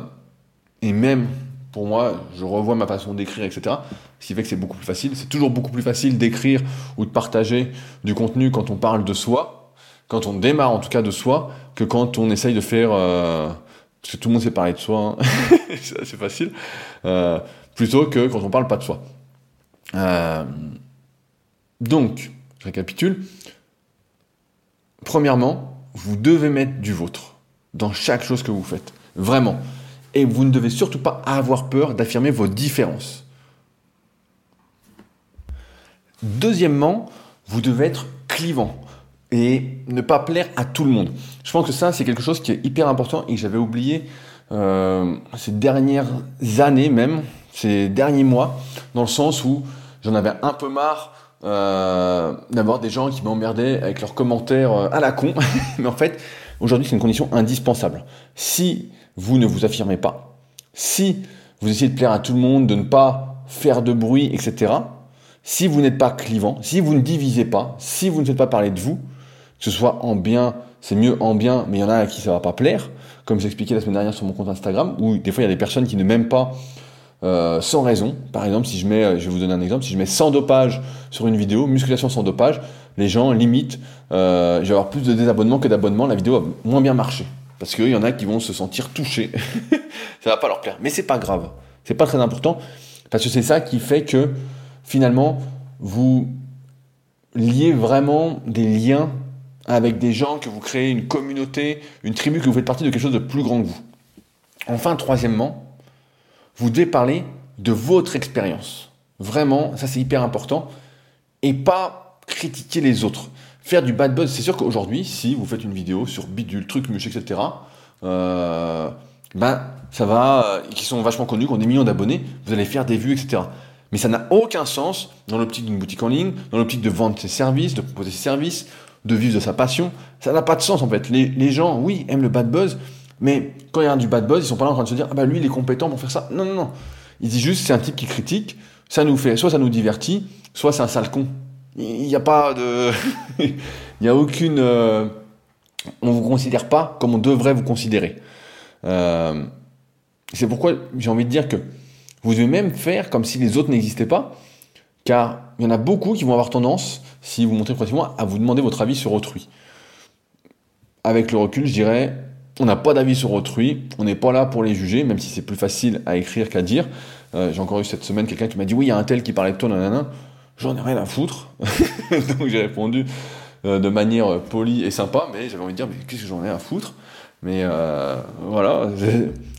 et même pour moi, je revois ma façon d'écrire, etc. Ce qui fait que c'est beaucoup plus facile. C'est toujours beaucoup plus facile d'écrire ou de partager du contenu quand on parle de soi, quand on démarre en tout cas de soi, que quand on essaye de faire... Euh, parce que tout le monde sait parler de soi, hein. c'est facile, euh, plutôt que quand on parle pas de soi. Donc, je récapitule. Premièrement, vous devez mettre du vôtre dans chaque chose que vous faites. Vraiment. Et vous ne devez surtout pas avoir peur d'affirmer vos différences. Deuxièmement, vous devez être clivant et ne pas plaire à tout le monde. Je pense que ça, c'est quelque chose qui est hyper important et que j'avais oublié euh, ces dernières années même, ces derniers mois, dans le sens où j'en avais un peu marre euh, d'avoir des gens qui m'emmerdaient avec leurs commentaires euh, à la con. Mais en fait, aujourd'hui, c'est une condition indispensable. Si vous ne vous affirmez pas, si vous essayez de plaire à tout le monde, de ne pas faire de bruit, etc., si vous n'êtes pas clivant, si vous ne divisez pas, si vous ne faites pas parler de vous, que ce soit en bien, c'est mieux en bien, mais il y en a à qui ça va pas plaire, comme j'expliquais la semaine dernière sur mon compte Instagram, où des fois il y a des personnes qui ne m'aiment pas euh, sans raison. Par exemple, si je mets, euh, je vais vous donner un exemple, si je mets 100 dopage sur une vidéo, musculation sans dopage, les gens limitent, euh, je avoir plus de désabonnements que d'abonnements, la vidéo va moins bien marcher. Parce qu'il y en a qui vont se sentir touchés. ça va pas leur plaire. Mais c'est pas grave. C'est pas très important. Parce que c'est ça qui fait que finalement, vous liez vraiment des liens avec des gens, que vous créez une communauté, une tribu, que vous faites partie de quelque chose de plus grand que vous. Enfin, troisièmement, vous devez parler de votre expérience. Vraiment, ça c'est hyper important. Et pas critiquer les autres. Faire du bad buzz, c'est sûr qu'aujourd'hui, si vous faites une vidéo sur bidule, truc, muche, etc., euh, ben, ça va, euh, qui sont vachement connus, qui ont des millions d'abonnés, vous allez faire des vues, etc. Mais ça n'a aucun sens dans l'optique d'une boutique en ligne, dans l'optique de vendre ses services, de proposer ses services, de vivre de sa passion. Ça n'a pas de sens en fait. Les, gens, oui, aiment le bad buzz, mais quand il y a du bad buzz, ils sont pas là en train de se dire ah bah lui il est compétent pour faire ça. Non non non. Ils disent juste c'est un type qui critique. Ça nous fait soit ça nous divertit, soit c'est un sale con. Il n'y a pas de, il n'y a aucune, euh... on vous considère pas comme on devrait vous considérer. Euh... C'est pourquoi j'ai envie de dire que vous devez même faire comme si les autres n'existaient pas, car il y en a beaucoup qui vont avoir tendance, si vous montrez pratiquement, à vous demander votre avis sur autrui. Avec le recul, je dirais, on n'a pas d'avis sur autrui, on n'est pas là pour les juger, même si c'est plus facile à écrire qu'à dire. Euh, j'ai encore eu cette semaine quelqu'un qui m'a dit oui, il y a un tel qui parlait de toi, nanana. J'en ai rien à foutre. Donc j'ai répondu euh, de manière polie et sympa, mais j'avais envie de dire mais qu'est-ce que j'en ai à foutre? Mais euh, voilà,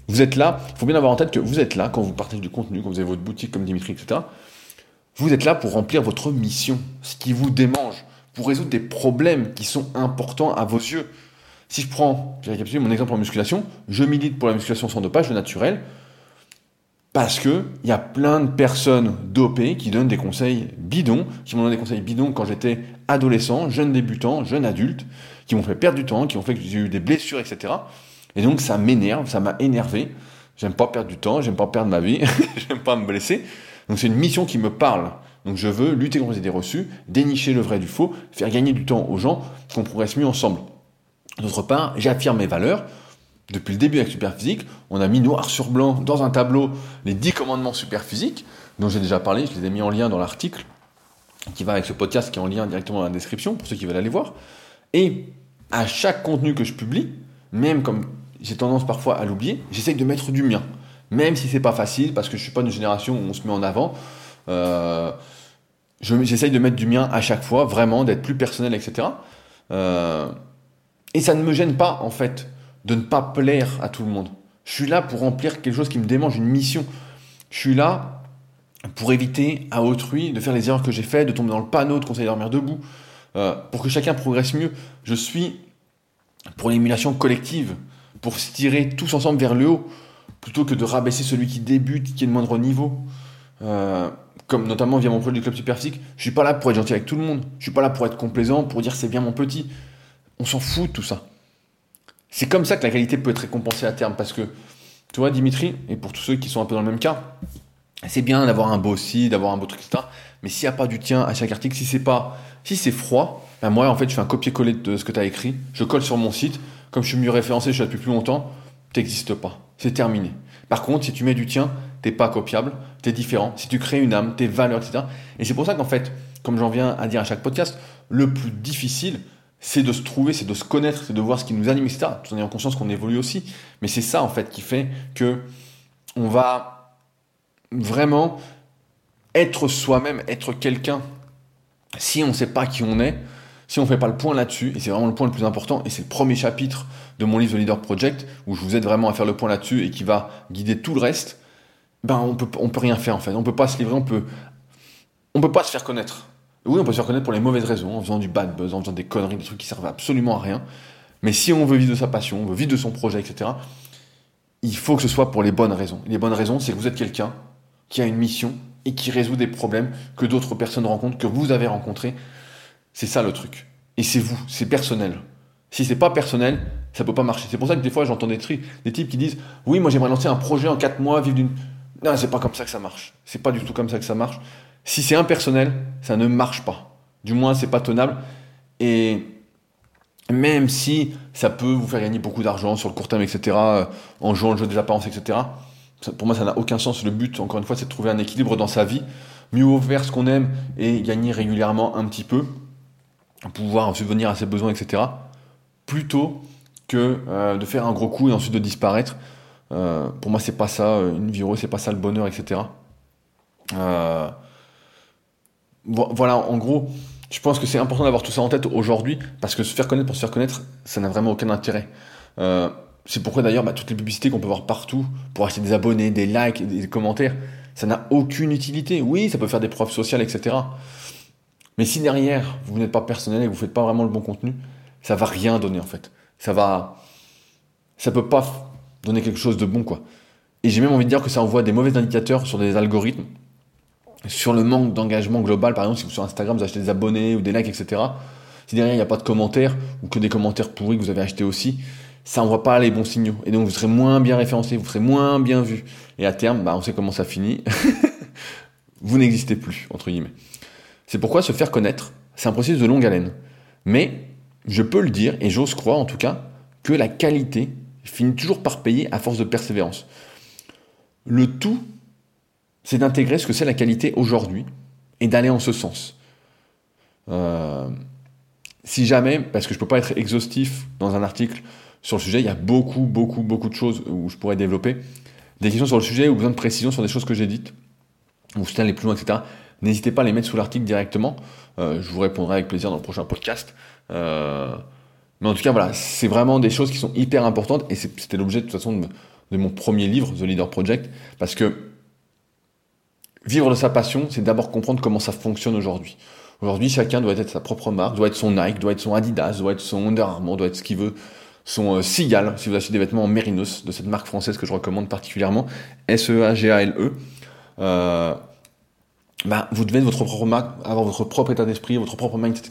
vous êtes là. Il faut bien avoir en tête que vous êtes là quand vous partagez du contenu, quand vous avez votre boutique comme Dimitri, etc. Vous êtes là pour remplir votre mission, ce qui vous démange, pour résoudre des problèmes qui sont importants à vos yeux. Si je prends, j'ai récapitulé mon exemple en musculation, je milite pour la musculation sans dopage, le naturel, parce que il y a plein de personnes dopées qui donnent des conseils bidons, qui m'ont donné des conseils bidons quand j'étais adolescent, jeune débutant, jeune adulte, qui m'ont fait perdre du temps, qui ont fait que j'ai eu des blessures, etc. Et donc ça m'énerve, ça m'a énervé. J'aime pas perdre du temps, j'aime pas perdre ma vie, j'aime pas me blesser. Donc c'est une mission qui me parle. Donc je veux lutter contre les idées reçues, dénicher le vrai du faux, faire gagner du temps aux gens, qu'on progresse mieux ensemble. D'autre part, j'affirme mes valeurs. Depuis le début avec Superphysique, on a mis noir sur blanc dans un tableau les 10 commandements Superphysique, dont j'ai déjà parlé, je les ai mis en lien dans l'article qui va avec ce podcast qui est en lien directement dans la description pour ceux qui veulent aller voir. Et à chaque contenu que je publie, même comme j'ai tendance parfois à l'oublier, j'essaye de mettre du mien. Même si c'est pas facile, parce que je suis pas d'une génération où on se met en avant, euh, j'essaye de mettre du mien à chaque fois, vraiment, d'être plus personnel, etc. et ça ne me gêne pas, en fait, de ne pas plaire à tout le monde. Je suis là pour remplir quelque chose qui me démange, une mission. Je suis là pour éviter à autrui de faire les erreurs que j'ai faites, de tomber dans le panneau, de conseiller dormir debout, euh, pour que chacun progresse mieux. Je suis pour l'émulation collective, pour se tirer tous ensemble vers le haut, plutôt que de rabaisser celui qui débute, qui est de moindre niveau. Euh, comme notamment via mon projet du club superphysique, je suis pas là pour être gentil avec tout le monde. Je suis pas là pour être complaisant, pour dire c'est bien mon petit. On s'en fout de tout ça. C'est comme ça que la qualité peut être récompensée à terme, parce que, tu vois, Dimitri, et pour tous ceux qui sont un peu dans le même cas, c'est bien d'avoir un beau site, d'avoir un beau truc, etc. Mais s'il n'y a pas du tien à chaque article, si c'est pas, si c'est froid, ben moi en fait je fais un copier-coller de ce que tu as écrit, je colle sur mon site, comme je suis mieux référencé, je suis depuis plus longtemps, t'existes pas, c'est terminé. Par contre, si tu mets du tien, t'es pas copiable, t'es différent. Si tu crées une âme, tes valeurs, etc. Et c'est pour ça qu'en fait, comme j'en viens à dire à chaque podcast, le plus difficile, c'est de se trouver, c'est de se connaître, c'est de voir ce qui nous anime, etc. Tout en ayant conscience qu'on évolue aussi. Mais c'est ça en fait qui fait que on va vraiment être soi-même, être quelqu'un, si on ne sait pas qui on est, si on ne fait pas le point là-dessus, et c'est vraiment le point le plus important, et c'est le premier chapitre de mon livre The Leader Project, où je vous aide vraiment à faire le point là-dessus et qui va guider tout le reste, ben on peut, on peut rien faire en fait. On peut pas se livrer, on peut, on peut pas se faire connaître. Oui, on peut se faire connaître pour les mauvaises raisons, en faisant du bad buzz, en faisant des conneries, des trucs qui servent absolument à rien. Mais si on veut vivre de sa passion, on veut vivre de son projet, etc., il faut que ce soit pour les bonnes raisons. Les bonnes raisons, c'est que vous êtes quelqu'un qui a une mission et qui résout des problèmes que d'autres personnes rencontrent, que vous avez rencontrés. C'est ça le truc. Et c'est vous, c'est personnel. Si c'est pas personnel, ça peut pas marcher. C'est pour ça que des fois j'entends des, des types qui disent Oui, moi j'aimerais lancer un projet en 4 mois, vivre d'une. Non, c'est pas comme ça que ça marche. C'est pas du tout comme ça que ça marche. Si c'est impersonnel, ça ne marche pas. Du moins, c'est pas tenable. Et même si ça peut vous faire gagner beaucoup d'argent sur le court terme, etc., euh, en jouant le jeu des apparences, etc., pour moi, ça n'a aucun sens. Le but, encore une fois, c'est de trouver un équilibre dans sa vie, mieux faire ce qu'on aime et gagner régulièrement un petit peu, pouvoir subvenir à ses besoins, etc. Plutôt que euh, de faire un gros coup et ensuite de disparaître. Euh, pour moi, c'est pas ça euh, une vie heureuse, c'est pas ça le bonheur, etc. voilà, en gros, je pense que c'est important d'avoir tout ça en tête aujourd'hui parce que se faire connaître pour se faire connaître, ça n'a vraiment aucun intérêt. C'est pourquoi d'ailleurs bah, toutes les publicités qu'on peut voir partout pour acheter des abonnés, des likes, des commentaires, ça n'a aucune utilité. Oui, ça peut faire des preuves sociales, etc. Mais si derrière vous n'êtes pas personnel et que vous ne faites pas vraiment le bon contenu, ça va rien donner en fait. Ça va, ça peut pas donner quelque chose de bon quoi. Et j'ai même envie de dire que ça envoie des mauvais indicateurs sur des algorithmes, sur le manque d'engagement global. Par exemple, si sur Instagram vous achetez des abonnés ou des likes, etc. Si derrière il n'y a pas de commentaires ou que des commentaires pourris que vous avez achetés aussi, ça n'envoie pas les bons signaux. Et donc vous serez moins bien référencé, vous serez moins bien vu. Et à terme, bah, on sait comment ça finit. vous n'existez plus, entre guillemets. C'est pourquoi se faire connaître, c'est un processus de longue haleine. Mais je peux le dire, et j'ose croire en tout cas, que la qualité finit toujours par payer à force de persévérance. Le tout, c'est d'intégrer ce que c'est la qualité aujourd'hui et d'aller en ce sens. Euh, si jamais, parce que je ne peux pas être exhaustif dans un article sur le sujet. Il y a beaucoup, beaucoup, beaucoup de choses où je pourrais développer. Des questions sur le sujet ou besoin de précision sur des choses que j'ai dites, ou si les plus loin, etc. N'hésitez pas à les mettre sous l'article directement. Euh, je vous répondrai avec plaisir dans le prochain podcast. Euh, mais en tout cas, voilà, c'est vraiment des choses qui sont hyper importantes et c'était l'objet de toute façon de, mon premier livre, The Leader Project, parce que vivre de sa passion, c'est d'abord comprendre comment ça fonctionne aujourd'hui. Aujourd'hui, chacun doit être sa propre marque, doit être son Nike, doit être son Adidas, doit être son Under Armour, doit être ce qu'il veut sont euh, si vous achetez des vêtements en Mérinos, de cette marque française que je recommande particulièrement, S-E-A-G-A-L-E. E. Euh, bah, vous devez être votre propre marque, avoir votre propre état d'esprit, votre propre mindset.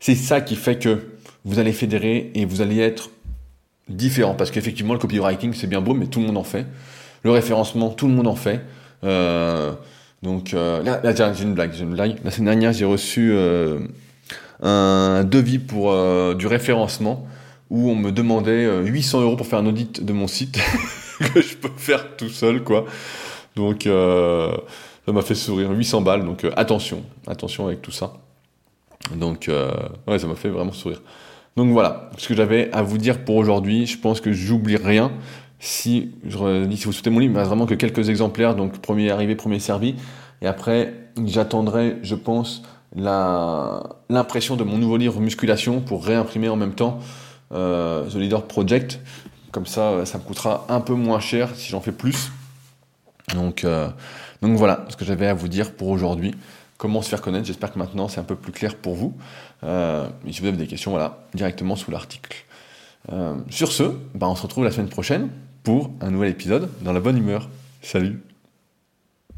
C'est ça qui fait que vous allez fédérer et vous allez être différent. Parce qu'effectivement, le copywriting, c'est bien beau, mais tout le monde en fait. Le référencement, tout le monde en fait. Euh, donc, euh, là, là j'ai une blague, j'ai une blague. La semaine dernière, j'ai reçu euh, un devis pour euh, du référencement où on me demandait 800 euh, euros pour faire un audit de mon site que je peux faire tout seul, quoi. Donc, euh, ça m'a fait sourire. 800 balles, donc attention, attention avec tout ça. Donc, ouais, ça m'a fait vraiment sourire. Donc voilà, ce que j'avais à vous dire pour aujourd'hui. Je pense que j'oublie rien. Si, je dis, si vous souhaitez mon livre, il ne vraiment que quelques exemplaires. Donc, premier arrivé, premier servi. Et après, j'attendrai, je pense, l'impression de mon nouveau livre Musculation pour réimprimer en même temps euh, The Leader Project. Comme ça, ça me coûtera un peu moins cher si j'en fais plus. Donc, euh, donc voilà ce que j'avais à vous dire pour aujourd'hui comment se faire connaître. J'espère que maintenant c'est un peu plus clair pour vous. Euh, si vous avez des questions, voilà, directement sous l'article. Euh, sur ce, bah, on se retrouve la semaine prochaine pour un nouvel épisode dans la bonne humeur. Salut